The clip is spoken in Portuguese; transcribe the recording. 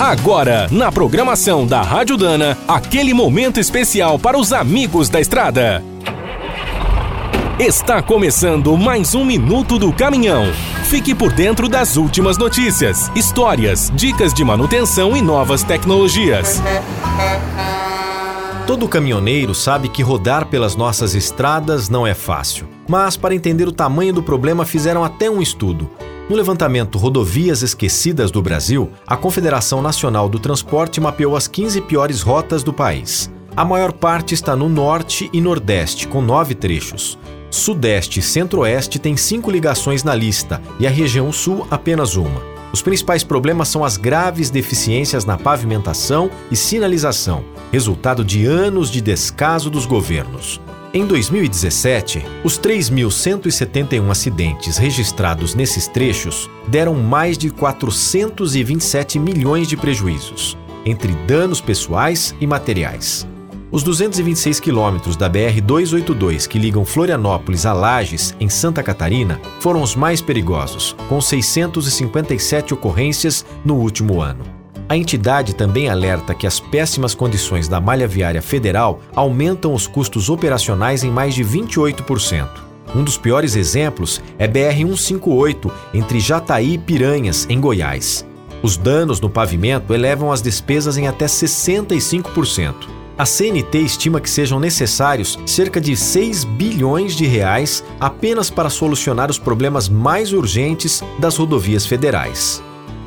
Agora, na programação da Rádio Dana, aquele momento especial para os amigos da estrada. Está começando mais um Minuto do Caminhão. Fique por dentro das últimas notícias, histórias, dicas de manutenção e novas tecnologias. Todo caminhoneiro sabe que rodar pelas nossas estradas não é fácil. Mas, para entender o tamanho do problema, fizeram até um estudo. No levantamento Rodovias Esquecidas do Brasil, a Confederação Nacional do Transporte mapeou as 15 piores rotas do país. A maior parte está no norte e nordeste, com nove trechos. Sudeste e centro-oeste têm cinco ligações na lista e a região sul apenas uma. Os principais problemas são as graves deficiências na pavimentação e sinalização, resultado de anos de descaso dos governos. Em 2017, os 3.171 acidentes registrados nesses trechos deram mais de 427 milhões de prejuízos, entre danos pessoais e materiais. Os 226 quilômetros da BR-282 que ligam Florianópolis a Lages, em Santa Catarina, foram os mais perigosos, com 657 ocorrências no último ano. A entidade também alerta que as péssimas condições da malha viária federal aumentam os custos operacionais em mais de 28%. Um dos piores exemplos é BR-158, entre Jataí e Piranhas, em Goiás. Os danos no pavimento elevam as despesas em até 65%. A CNT estima que sejam necessários cerca de 6 bilhões de reais apenas para solucionar os problemas mais urgentes das rodovias federais.